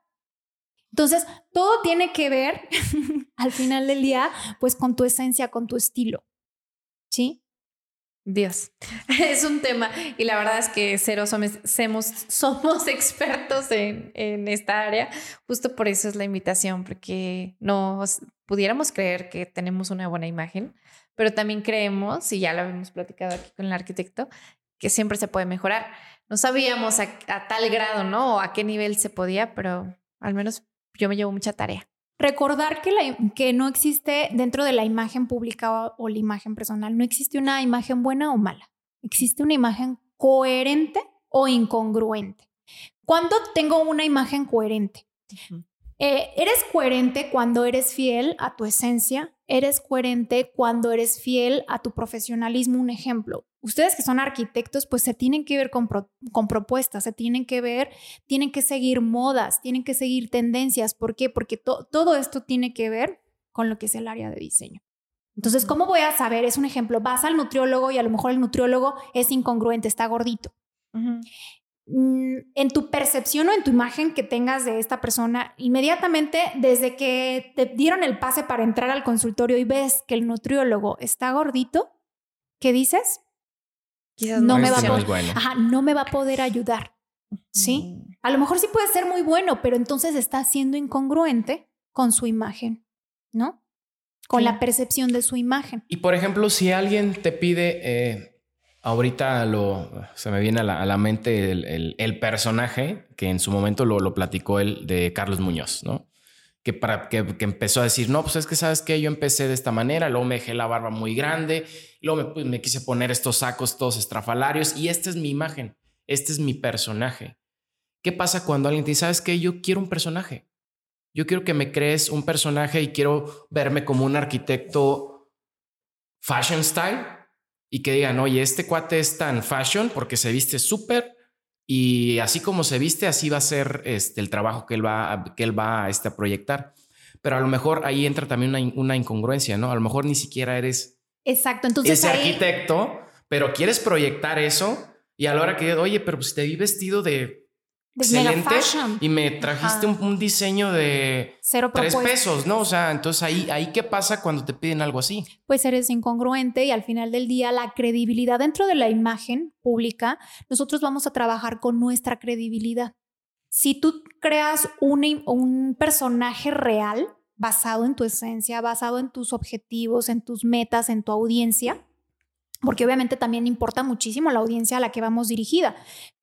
Entonces, todo tiene que ver al final del día, pues con tu esencia, con tu estilo. ¿Sí? Dios, es un tema y la verdad es que cero somos, somos, expertos en, en, esta área. Justo por eso es la invitación, porque nos pudiéramos creer que tenemos una buena imagen, pero también creemos, y ya lo habíamos platicado aquí con el arquitecto, que siempre se puede mejorar. No sabíamos a, a tal grado, ¿no? O a qué nivel se podía, pero al menos yo me llevo mucha tarea. Recordar que, la, que no existe dentro de la imagen pública o, la imagen personal, no existe una imagen buena o mala. Existe una imagen coherente o incongruente. ¿Cuándo tengo una imagen coherente? Eh, eres coherente cuando eres fiel a tu esencia, eres coherente cuando eres fiel a tu profesionalismo. Un ejemplo, ustedes que son arquitectos, pues se tienen que ver con, propuestas, se tienen que ver, tienen que seguir modas, tienen que seguir tendencias. ¿Por qué? Porque todo esto tiene que ver con lo que es el área de diseño. Entonces, ¿cómo voy a saber? Es un ejemplo, vas al nutriólogo y a lo mejor el nutriólogo es incongruente, está gordito. En tu percepción o en tu imagen que tengas de esta persona, inmediatamente desde que te dieron el pase para entrar al consultorio y ves que el nutriólogo está gordito, ¿qué dices? no, me va a poder, no me va a poder ayudar. ¿Sí? A lo mejor sí puede ser muy bueno, pero entonces está siendo incongruente con su imagen, ¿no? con la percepción de su imagen. Y por ejemplo, si alguien te pide, eh, ahorita lo, se me viene a la, mente el, personaje que en su momento lo, lo platicó él de Carlos Muñoz, ¿no? que, para, que, empezó a decir, no, pues es que sabes que yo empecé de esta manera, luego me dejé la barba muy grande, luego me, pues, me quise poner estos sacos todos estrafalarios y esta es mi imagen, este es mi personaje. ¿Qué pasa cuando alguien te dice, sabes que yo quiero un personaje? Yo quiero que me crees un personaje y quiero verme como un arquitecto fashion style y que digan, oye, este cuate es tan fashion porque se viste súper y así como se viste, así va a ser este, el trabajo que él va, a, que él va este, a proyectar. Pero a lo mejor ahí entra también una, incongruencia, ¿no? A lo mejor ni siquiera eres Exacto. Entonces, ese arquitecto, pero quieres proyectar eso y a la hora que, oye, pero pues te vi vestido de excelente y me trajiste un, diseño de Cero tres pesos, ¿no? O sea, entonces ahí, ahí qué pasa cuando te piden algo así. Pues eres incongruente y al final del día la credibilidad dentro de la imagen pública, nosotros vamos a trabajar con nuestra credibilidad. Si tú creas un, un personaje real basado en tu esencia, basado en tus objetivos, en tus metas, en tu audiencia, porque obviamente también importa muchísimo la audiencia a la que vamos dirigida.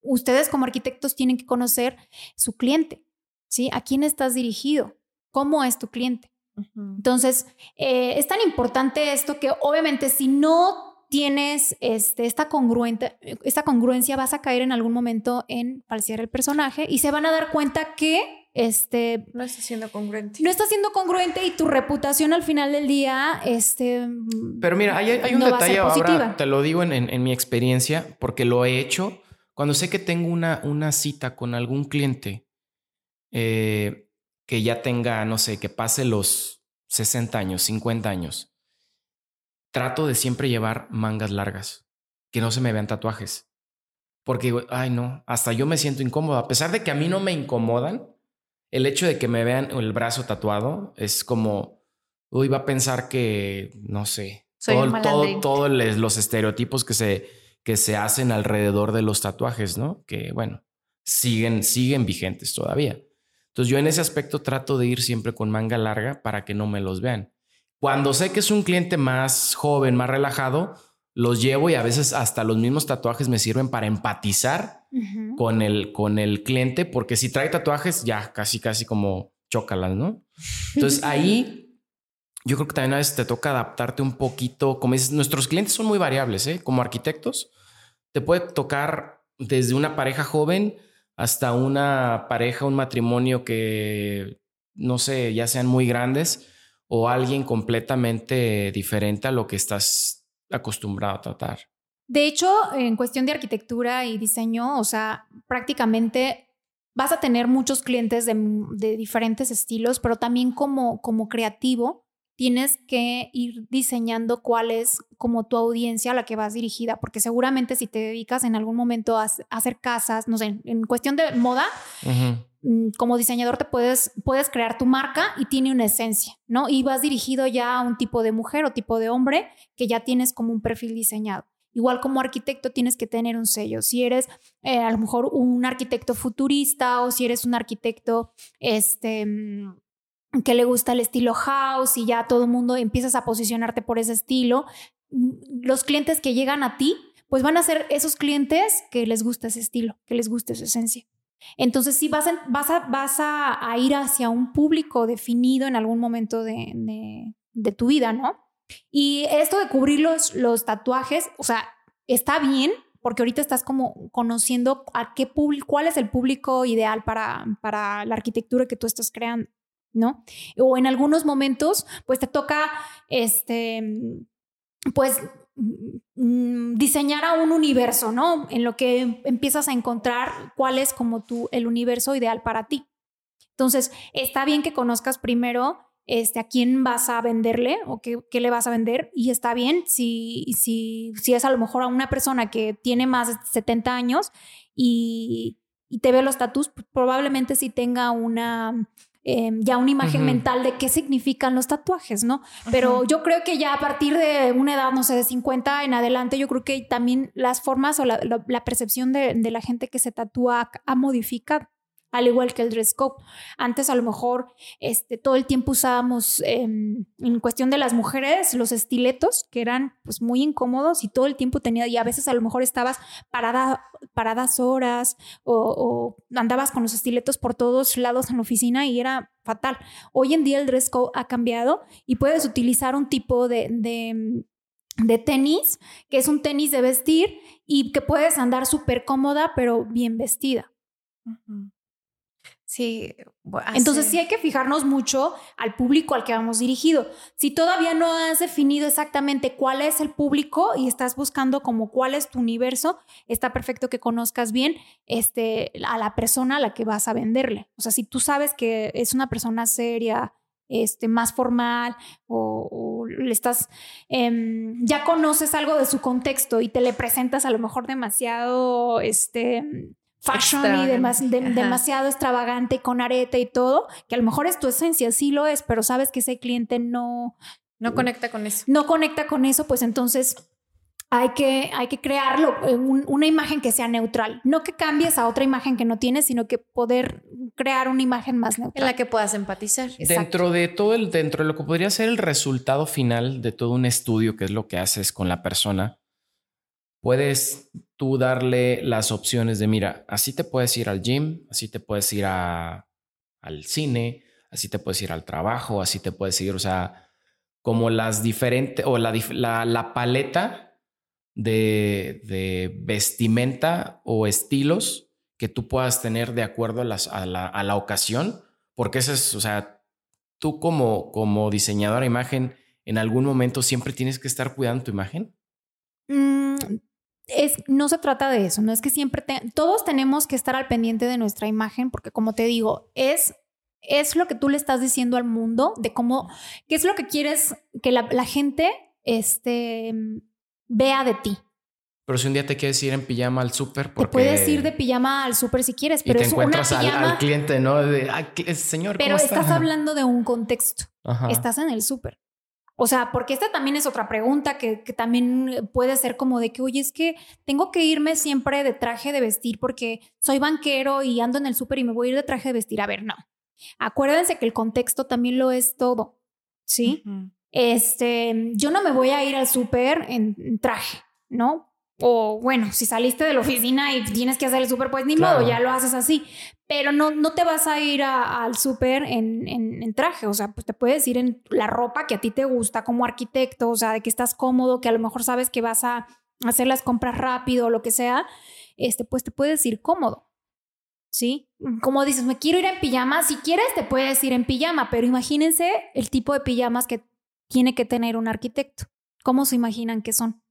Ustedes como arquitectos tienen que conocer su cliente, ¿sí? ¿A quién estás dirigido? ¿Cómo es tu cliente? Entonces, eh, es tan importante esto que obviamente si no tienes este, esta, congruente, esta congruencia, vas a caer en algún momento en falsear el personaje y se van a dar cuenta que este, no está siendo congruente. No está siendo congruente y tu reputación al final del día, este... Pero mira, hay, un detalle ahora, te lo digo en, mi experiencia, porque lo he hecho. Cuando sé que tengo una, una cita con algún cliente eh, que ya tenga, no sé, que pase los 60 años, 50 años, trato de siempre llevar mangas largas, que no se me vean tatuajes. Porque, ay no, hasta yo me siento incómodo. A pesar de que a mí no me incomodan, el hecho de que me vean el brazo tatuado es como, uy, va a pensar que, no sé, todos todo, los estereotipos que se, que se hacen alrededor de los tatuajes, ¿no? Que, bueno, siguen, siguen vigentes todavía. Entonces yo en ese aspecto trato de ir siempre con manga larga para que no me los vean. Cuando sé que es un cliente más joven, más relajado, los llevo y a veces hasta los mismos tatuajes me sirven para empatizar con, el, con el cliente, porque si trae tatuajes, ya casi, casi como chócalas, ¿no? Entonces ahí yo creo que también a veces te toca adaptarte un poquito. Como dices, nuestros clientes son muy variables, ¿eh? Como arquitectos, te puede tocar desde una pareja joven hasta una pareja, un matrimonio que, no sé, ya sean muy grandes o alguien completamente diferente a lo que estás acostumbrado a tratar. De hecho, en cuestión de arquitectura y diseño, o sea, prácticamente vas a tener muchos clientes de, diferentes estilos, pero también como, como creativo tienes que ir diseñando cuál es como tu audiencia a la que vas dirigida, porque seguramente si te dedicas en algún momento a, hacer casas, no sé, en cuestión de moda, Mm, como diseñador te puedes, puedes crear tu marca y tiene una esencia, ¿no? Y vas dirigido ya a un tipo de mujer o tipo de hombre que ya tienes como un perfil diseñado. Igual como arquitecto tienes que tener un sello. Si eres eh, a lo mejor un arquitecto futurista o si eres un arquitecto este, mm, que le gusta el estilo house y ya todo el mundo empiezas a posicionarte por ese estilo, mm, los clientes que llegan a ti, pues van a ser esos clientes que les gusta ese estilo, que les gusta esa esencia. Entonces sí vas, a, vas, a, vas a, ir hacia un público definido en algún momento de, tu vida, ¿no? Y esto de cubrir los, los tatuajes, o sea, está bien porque ahorita estás como conociendo a qué público, cuál es el público ideal para, para la arquitectura que tú estás creando, ¿no? O en algunos momentos, pues te toca, este, pues Mm, diseñar a un universo, ¿no? En lo que empiezas a encontrar cuál es como tú el universo ideal para ti. Entonces, está bien que conozcas primero este, a quién vas a venderle o qué, le vas a vender y está bien si, si, si es a lo mejor a una persona que tiene más de 70 años y, y te ve los tatus, pues, probablemente sí tenga una Em, ya una imagen mental de qué significan los tatuajes, ¿no? Pero yo creo que ya a partir de una edad, no sé, de 50 en adelante, yo creo que también las formas o la, percepción de, la gente que se tatúa ha modificado. Al igual que el dress code. Antes a lo mejor este, todo el tiempo usábamos em, en cuestión de las mujeres los estiletos que eran pues muy incómodos y todo el tiempo tenía y a veces a lo mejor estabas parada, paradas horas o, andabas con los estiletos por todos lados en la oficina y era fatal. Hoy en día el dress code ha cambiado y puedes utilizar un tipo de, de tenis, que es un tenis de vestir y que puedes andar súper cómoda, pero bien vestida. Sí. Entonces sí hay que fijarnos mucho al público al que vamos dirigido. Si todavía no has definido exactamente cuál es el público y estás buscando como cuál es tu universo, está perfecto que conozcas bien este, a la persona a la que vas a venderle. O sea, si tú sabes que es una persona seria, este, más formal o, le estás, em, ya conoces algo de su contexto y te le presentas a lo mejor demasiado, este, fashion y demasiado extravagante con arete y todo, que a lo mejor es tu esencia, sí lo es, pero sabes que ese cliente no... No conecta con eso. No conecta con eso, pues entonces hay que, hay que crearlo, eh, una imagen que sea neutral. No que cambies a otra imagen que no tienes, sino que poder crear una imagen más neutral. En la que puedas empatizar. Dentro de todo el, dentro de lo que podría ser el resultado final de todo un estudio, que es lo que haces con la persona, puedes tú darle las opciones de, mira, así te puedes ir al gym, así te puedes ir a, al cine, así te puedes ir al trabajo, así te puedes ir, o sea, como las diferentes, o la, la, paleta de, de, vestimenta o estilos que tú puedas tener de acuerdo a, la, a la ocasión, porque eso es, o sea, tú como, como diseñadora de imagen, en algún momento siempre tienes que estar cuidando tu imagen. Mm, es, no se trata de eso, no es que siempre todos tenemos que estar al pendiente de nuestra imagen, porque como te digo, es, es lo que tú le estás diciendo al mundo, de cómo, qué es lo que quieres que la, gente este, vea de ti. Pero si un día te quieres ir en pijama al súper, porque... Te puedes ir de pijama al súper si quieres, pero te encuentras al, cliente, ¿no? De, señor, Pero estás hablando de un contexto. Estás en el súper. O sea, porque esta también es otra pregunta que, también puede ser como de que, oye, es que tengo que irme siempre de traje de vestir porque soy banquero y ando en el súper y me voy a ir de traje de vestir. A ver, no. Acuérdense que el contexto también lo es todo, ¿sí? Este, yo no me voy a ir al súper en traje, ¿no? O bueno, si saliste de la oficina y tienes que hacer el súper, pues ni modo, ya lo haces así. Pero no, no te vas a ir al súper en, en, traje, o sea, pues te puedes ir en la ropa que a ti te gusta como arquitecto, o sea, de que estás cómodo, que a lo mejor sabes que vas a hacer las compras rápido o lo que sea, este, pues te puedes ir cómodo. ¿Sí? Como dices, me quiero ir en pijama, si quieres te puedes ir en pijama, pero imagínense el tipo de pijamas que tiene que tener un arquitecto. ¿Cómo se imaginan que son?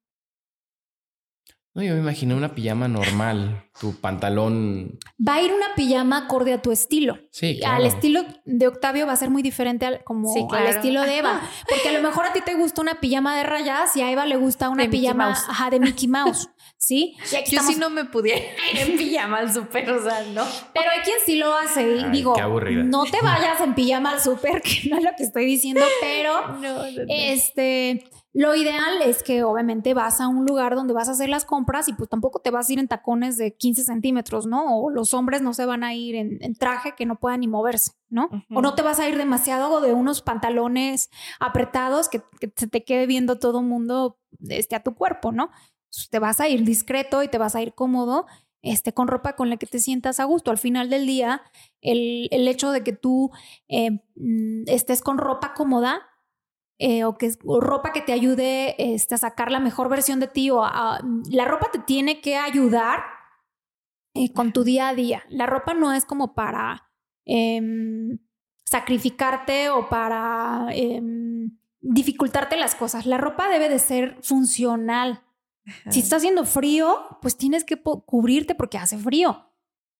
No, yo me imaginé una pijama normal, tu pantalón. Va a ir una pijama acorde a tu estilo. Sí, claro. Al estilo de Octavio va a ser muy diferente al, como al estilo de Eva. Porque a lo mejor a ti te gusta una pijama de rayas y a Eva le gusta una pijama de Mickey Mouse. ¿Sí? Yo sí no me pudiera ir en pijama al súper, o sea, no. Pero hay quien sí lo hace. Y digo, no te vayas en pijama al súper, que no es lo que estoy diciendo, pero este lo ideal es que obviamente vas a un lugar donde vas a hacer las compras y pues tampoco te vas a ir en tacones de 15 centímetros, ¿no? O los hombres no se van a ir en, traje que no puedan ni moverse, ¿no? O no te vas a ir demasiado de unos pantalones apretados que, se te quede viendo todo el mundo este, a tu cuerpo, ¿no? te vas a ir discreto y te vas a ir cómodo este, con ropa con la que te sientas a gusto. Al final del día, el, hecho de que tú eh, mm, estés con ropa cómoda eh, o que ropa que te ayude este, a sacar la mejor versión de ti o la ropa te tiene que ayudar eh, con tu día a día. La ropa no es como para em, sacrificarte o para em, dificultarte las cosas. La ropa debe de ser funcional. Si está haciendo frío, pues tienes que cubrirte porque hace frío.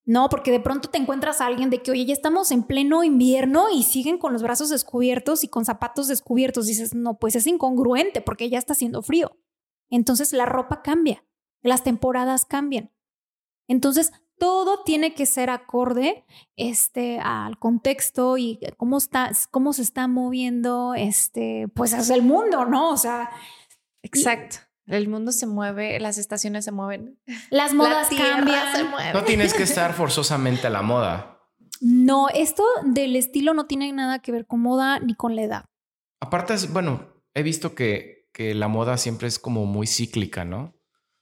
No, porque de pronto te encuentras a alguien de que, oye, ya estamos en pleno invierno y siguen con los brazos descubiertos y con zapatos descubiertos. Dices, no, pues es incongruente porque ya está haciendo frío. Entonces la ropa cambia, las temporadas cambian. Entonces todo tiene que ser acorde este, al contexto y cómo, está, cómo se está moviendo este, pues hacia el mundo, ¿no? O sea. Exacto. El mundo se mueve, las estaciones se mueven. Las modas cambian. No tienes que estar forzosamente a la moda. No, esto del estilo no tiene nada que ver con moda ni con la edad. Aparte, bueno, he visto que, que la moda siempre es como muy cíclica, ¿no?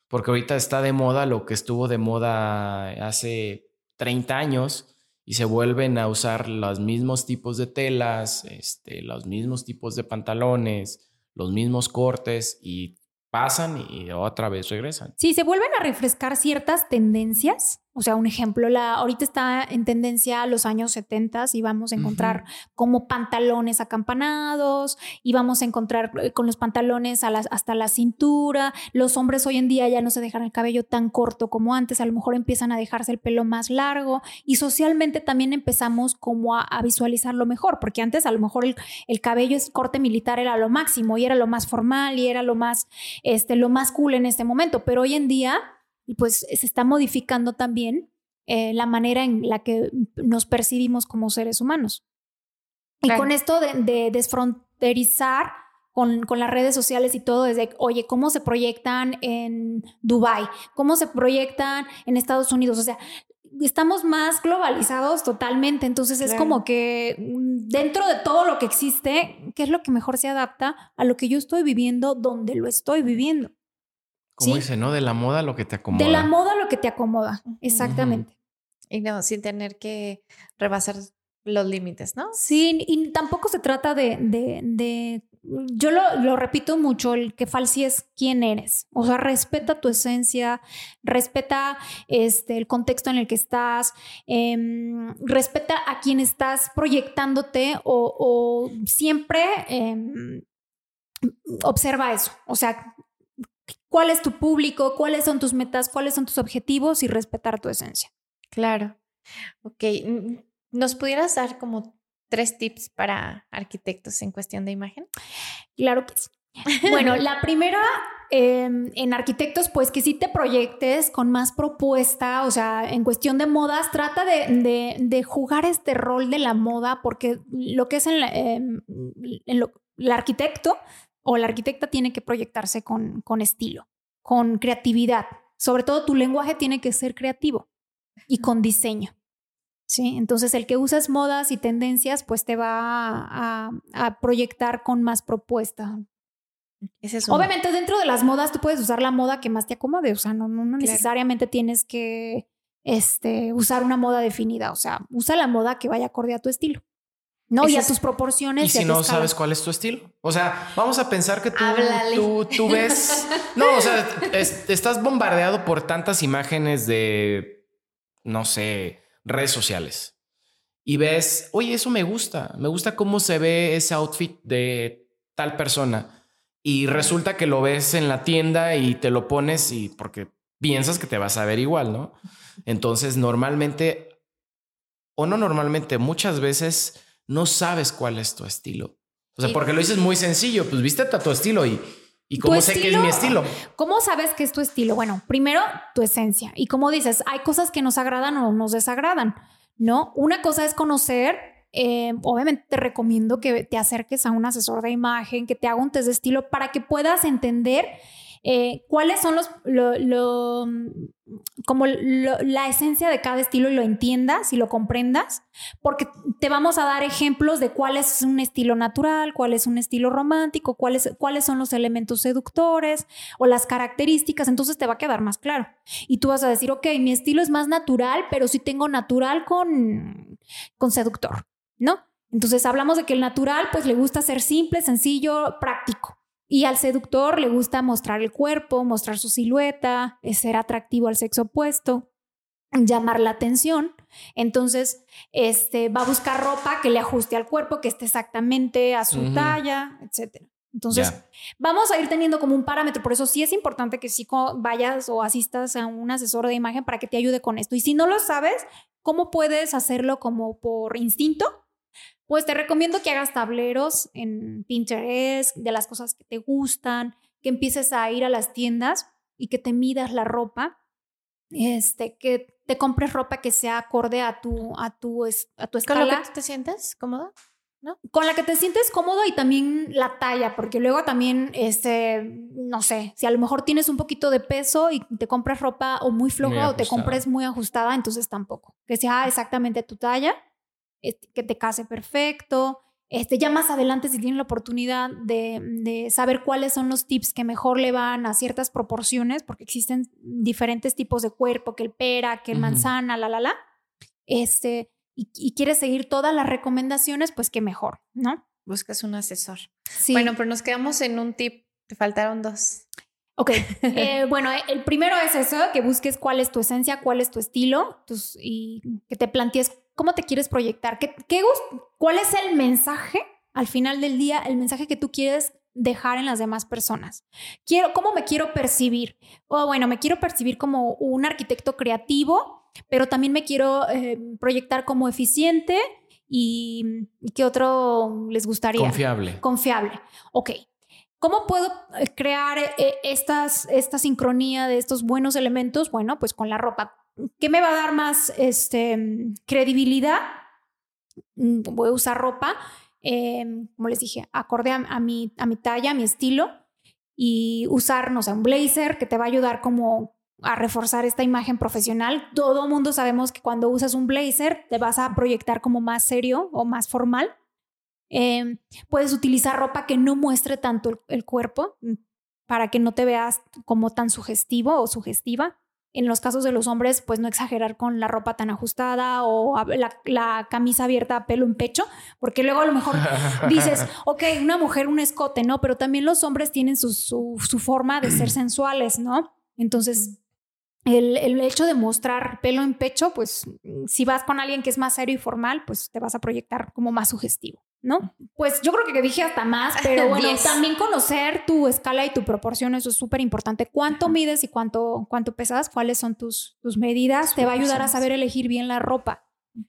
Porque ahorita está de moda lo que estuvo de moda hace 30 años y se vuelven a usar los mismos tipos de telas, este, los mismos tipos de pantalones, los mismos cortes y pasan y otra vez regresan. Sí, se vuelven a refrescar ciertas tendencias o sea, un ejemplo, la, ahorita está en tendencia a los años 70 y vamos a encontrar como pantalones acampanados y vamos a encontrar eh, con los pantalones hasta la cintura. Los hombres hoy en día ya no se dejan el cabello tan corto como antes, a lo mejor empiezan a dejarse el pelo más largo y socialmente también empezamos como a, visualizarlo mejor, porque antes a lo mejor el, el, cabello es corte militar era lo máximo y era lo más formal y era lo más, este, lo más cool en este momento, pero hoy en día y pues se está modificando también eh, la manera en la que nos percibimos como seres humanos. Y con esto de, desfronterizar con, con, las redes sociales y todo, desde, oye, ¿cómo se proyectan en Dubai? ¿Cómo se proyectan en Estados Unidos? O sea, estamos más globalizados totalmente, entonces es como que mm, dentro de todo lo que existe, ¿qué es lo que mejor se adapta a lo que yo estoy viviendo donde lo estoy viviendo? Como dice, ¿no? De la moda lo que te acomoda. De la moda lo que te acomoda, exactamente. Y no, sin tener que rebasar los límites, ¿no? Sí, y tampoco se trata de, de, yo lo, repito mucho, el que falsies quién eres. O sea, respeta tu esencia, respeta este, el contexto en el que estás, em, respeta a quien estás proyectándote o, siempre em, observa eso. O sea, cuál es tu público, cuáles son tus metas, cuáles son tus objetivos y respetar tu esencia. Claro. Ok. ¿Nos pudieras dar como tres tips para arquitectos en cuestión de imagen? Claro que sí. Bueno, la primera em, en arquitectos, pues que sí te proyectes con más propuesta, o sea, en cuestión de modas, trata de, jugar este rol de la moda, porque lo que es en, em, el arquitecto o la arquitecta tiene que proyectarse con, con estilo, con creatividad. Sobre todo tu lenguaje tiene que ser creativo y con diseño. ¿sí? Entonces el que usas modas y tendencias pues te va a, proyectar con más propuesta. Obviamente dentro de las modas tú puedes usar la moda que más te acomode, o sea, no, no, necesariamente tienes que este, usar una moda definida, o sea, usa la moda que vaya acorde a tu estilo. No, y a tus proporciones. Y si no sabes cuál es tu estilo. O sea, vamos a pensar que tú, tú, ves. no, o sea, estás bombardeado por tantas imágenes de, no sé, redes sociales. Y ves, oye, eso me gusta. Me gusta cómo se ve ese outfit de tal persona. Y resulta que lo ves en la tienda y te lo pones y porque piensas que te vas a ver igual, ¿no? Entonces, normalmente, o no normalmente, muchas veces no sabes cuál es tu estilo. O sea, porque lo dices muy sencillo, pues viste a tu estilo y, y cómo sé que es mi estilo. ¿Cómo sabes que es tu estilo? Bueno, primero tu esencia. Y como dices, hay cosas que nos agradan o nos desagradan, ¿no? Una cosa es conocer eh, obviamente te recomiendo que te acerques a un asesor de imagen, que te haga un test de estilo para que puedas entender eh, cuáles son los, lo, como la esencia de cada estilo y lo entiendas y lo comprendas, porque te vamos a dar ejemplos de cuál es un estilo natural, cuál es un estilo romántico, cuáles, cuáles son los elementos seductores o las características, entonces te va a quedar más claro. Y tú vas a decir, ok, mi estilo es más natural, pero sí tengo natural con, con seductor, ¿no? Entonces hablamos de que el natural pues le gusta ser simple, sencillo, práctico. Y al seductor le gusta mostrar el cuerpo, mostrar su silueta, ser atractivo al sexo opuesto, llamar la atención. Entonces, este, va a buscar ropa que le ajuste al cuerpo, que esté exactamente a su talla, etc. Entonces, vamos a ir teniendo como un parámetro. Por eso sí es importante que sí vayas o asistas a un asesor de imagen para que te ayude con esto. Y si no lo sabes, ¿cómo puedes hacerlo como por instinto? Pues te recomiendo que hagas tableros en Pinterest de las cosas que te gustan, que empieces a ir a las tiendas y que te midas la ropa, este, que te compres ropa que sea acorde a tu, a tu, a tu escala. ¿Con la que te sientes cómodo? ¿No? Con la que te sientes cómodo y también la talla, porque luego también, este, no sé, si a lo mejor tienes un poquito de peso y te compras ropa o muy floja o te compres muy ajustada, entonces tampoco. Que sea exactamente tu talla este, que te case perfecto. Este, ya más adelante, si tienen la oportunidad de, de, saber cuáles son los tips que mejor le van a ciertas proporciones, porque existen diferentes tipos de cuerpo, que el pera, que el manzana, la, la, la, este, y, quieres seguir todas las recomendaciones, pues qué mejor, ¿no? Buscas un asesor. Sí. Bueno, pero nos quedamos en un tip, te faltaron dos. Ok, eh, bueno, el primero es eso, que busques cuál es tu esencia, cuál es tu estilo tus, y que te plantees cómo te quieres proyectar, ¿Qué, qué, cuál es el mensaje al final del día, el mensaje que tú quieres dejar en las demás personas. Quiero, ¿Cómo me quiero percibir? O bueno, me quiero percibir como un arquitecto creativo, pero también me quiero eh, proyectar como eficiente y, ¿qué otro les gustaría? Confiable. Confiable. Ok. ¿Cómo puedo eh, crear eh, estas, esta sincronía de estos buenos elementos? Bueno, pues con la ropa. ¿Qué me va a dar más este, credibilidad? Mm, voy a usar ropa, em, como les dije, acorde a, mi, a mi talla, a mi estilo, y usar, no sé, un blazer que te va a ayudar como a reforzar esta imagen profesional. Todo mundo sabemos que cuando usas un blazer te vas a proyectar como más serio o más formal. Em, puedes utilizar ropa que no muestre tanto el, cuerpo mm, para que no te veas como tan sugestivo o sugestiva. En los casos de los hombres, pues no exagerar con la ropa tan ajustada o la, camisa abierta a pelo en pecho, porque luego a lo mejor dices, ok, una mujer un escote, ¿no? Pero también los hombres tienen su, su forma de ser sensuales, ¿no? Entonces, el, hecho de mostrar pelo en pecho, pues si vas con alguien que es más serio y formal, pues te vas a proyectar como más sugestivo, ¿no? Pues yo creo que dije hasta más, pero bueno, también conocer tu escala y tu proporción, eso es súper importante. ¿Cuánto mides y cuánto, cuánto pesas? ¿Cuáles son tus, tus medidas? Te va a ayudar a saber elegir bien la ropa.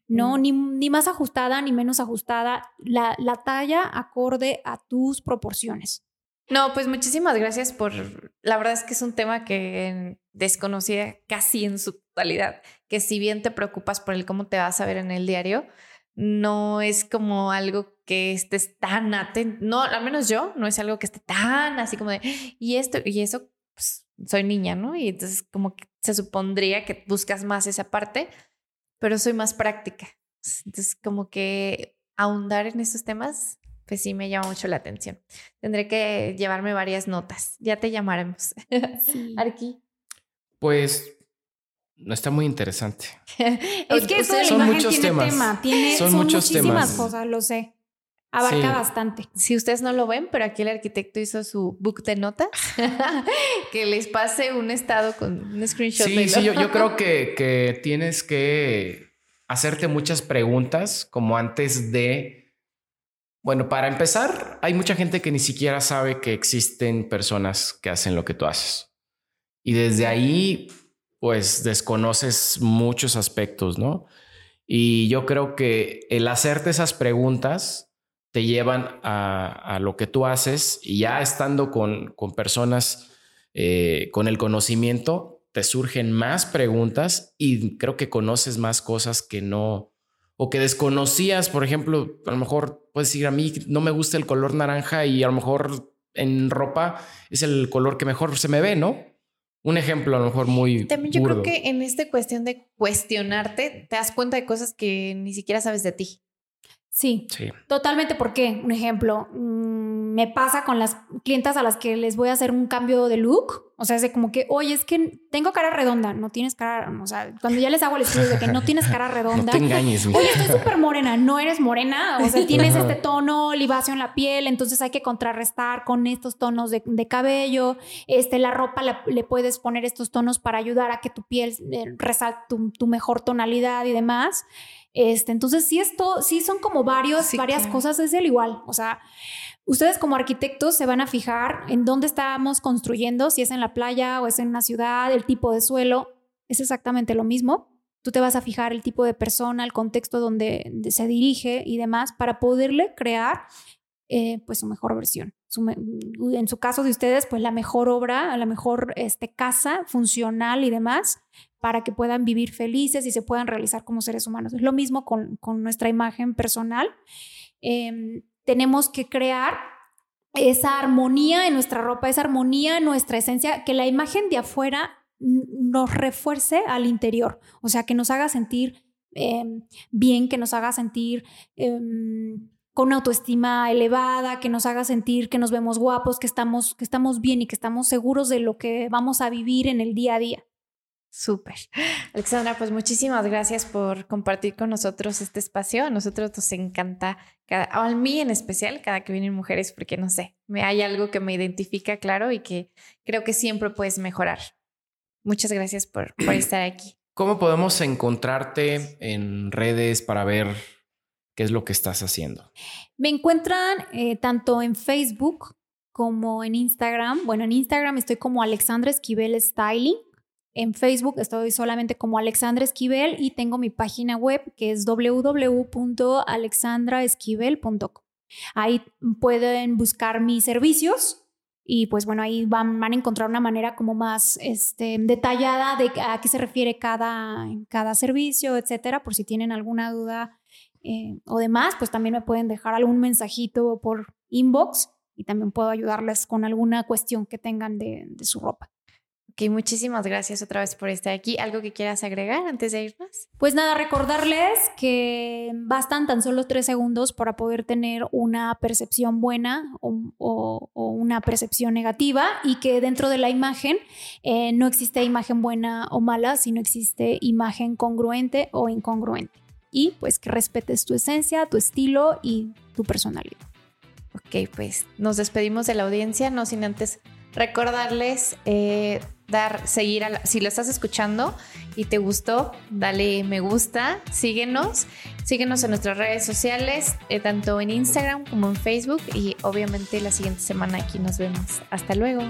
No, ni, ni, más ajustada ni menos ajustada, la, la talla acorde a tus proporciones. No, pues muchísimas gracias por, la verdad es que es un tema que desconocía casi en su totalidad, que si bien te preocupas por el cómo te vas a ver en el diario, no es como algo que estés tan atento, no, al menos yo, no es algo que esté tan así como de, y esto, y eso, pues soy niña, ¿no? Y entonces como que se supondría que buscas más esa parte, pero soy más práctica. Entonces como que ahondar en esos temas pues sí me llama mucho la atención. Tendré que llevarme varias notas. Ya te llamaremos. Sí. Arqui. Pues no está muy interesante. es que eso de la imagen tiene temas. tema, tiene son, muchos muchísimas cosas, lo sé. Abarca bastante. Si ustedes no lo ven, pero aquí el arquitecto hizo su book de notas, que les pase un estado con un screenshot. Sí, sí, yo, yo creo que, que tienes que hacerte muchas preguntas como antes de bueno, para empezar, hay mucha gente que ni siquiera sabe que existen personas que hacen lo que tú haces. Y desde ahí, pues desconoces muchos aspectos, ¿no? Y yo creo que el hacerte esas preguntas te llevan a, lo que tú haces y ya estando con, con personas eh, con el conocimiento, te surgen más preguntas y creo que conoces más cosas que no, o que desconocías, por ejemplo, a lo mejor puedes decir a mí no me gusta el color naranja y a lo mejor en ropa es el color que mejor se me ve, ¿no? Un ejemplo a lo mejor muy. También yo creo que en esta cuestión de cuestionarte, te das cuenta de cosas que ni siquiera sabes de ti. Sí, sí. totalmente. porque Un ejemplo, mm, me pasa con las clientas a las que les voy a hacer un cambio de look o sea, es de como que, oye, es que tengo cara redonda, no tienes cara, o sea, cuando ya les hago el estudio de que no tienes cara redonda. No te engañes. Oye, estoy súper morena, no eres morena, o sea, tienes este tono oliváceo en la piel, entonces hay que contrarrestar con estos tonos de, cabello, este, la ropa le puedes poner estos tonos para ayudar a que tu piel eh, resalte tu, mejor tonalidad y demás. Este, entonces sí esto, sí son como varios, varias cosas, es el igual, o sea, Ustedes como arquitectos se van a fijar en dónde estamos construyendo, si es en la playa o es en una ciudad, el tipo de suelo, es exactamente lo mismo. Tú te vas a fijar el tipo de persona, el contexto donde se dirige y demás para poderle crear eh, pues su mejor versión. en su caso de ustedes, pues la mejor obra, la mejor este, casa funcional y demás para que puedan vivir felices y se puedan realizar como seres humanos. Es lo mismo con, con nuestra imagen personal. Eh, tenemos que crear esa armonía en nuestra ropa, esa armonía en nuestra esencia, que la imagen de afuera nos refuerce al interior, o sea, que nos haga sentir em, bien, que nos haga sentir em, con una autoestima elevada, que nos haga sentir que nos vemos guapos, que estamos, que estamos bien y que estamos seguros de lo que vamos a vivir en el día a día. Súper. Alexandra, pues muchísimas gracias por compartir con nosotros este espacio. A nosotros nos encanta, cada, a mí en especial, cada que vienen mujeres, porque no sé, me hay algo que me identifica claro y que creo que siempre puedes mejorar. Muchas gracias por, por estar aquí. ¿Cómo podemos encontrarte en redes para ver qué es lo que estás haciendo? Me encuentran eh, tanto en Facebook como en Instagram. Bueno, en Instagram estoy como Alexandra Esquivel Styling en Facebook estoy solamente como Alexandra Esquivel y tengo mi página web que es www.alexandraesquivel.com. Ahí pueden buscar mis servicios y pues bueno, ahí van, a encontrar una manera como más este, detallada de a qué se refiere cada, cada servicio, etcétera, por si tienen alguna duda eh, o demás, pues también me pueden dejar algún mensajito por inbox y también puedo ayudarles con alguna cuestión que tengan de su ropa. Ok, muchísimas gracias otra vez por estar aquí. ¿Algo que quieras agregar antes de irnos? Pues nada, recordarles que bastan tan solo tres segundos para poder tener una percepción buena o, una percepción negativa y que dentro de la imagen eh, no existe imagen buena o mala, sino existe imagen congruente o incongruente. Y pues que respetes tu esencia, tu estilo y tu personalidad. Ok, pues nos despedimos de la audiencia, no sin antes recordarles eh, dar, seguir, a si lo estás escuchando y te gustó, dale me gusta, síguenos, síguenos en nuestras redes sociales, eh, tanto en Instagram como en Facebook y obviamente la siguiente semana aquí nos vemos. Hasta luego.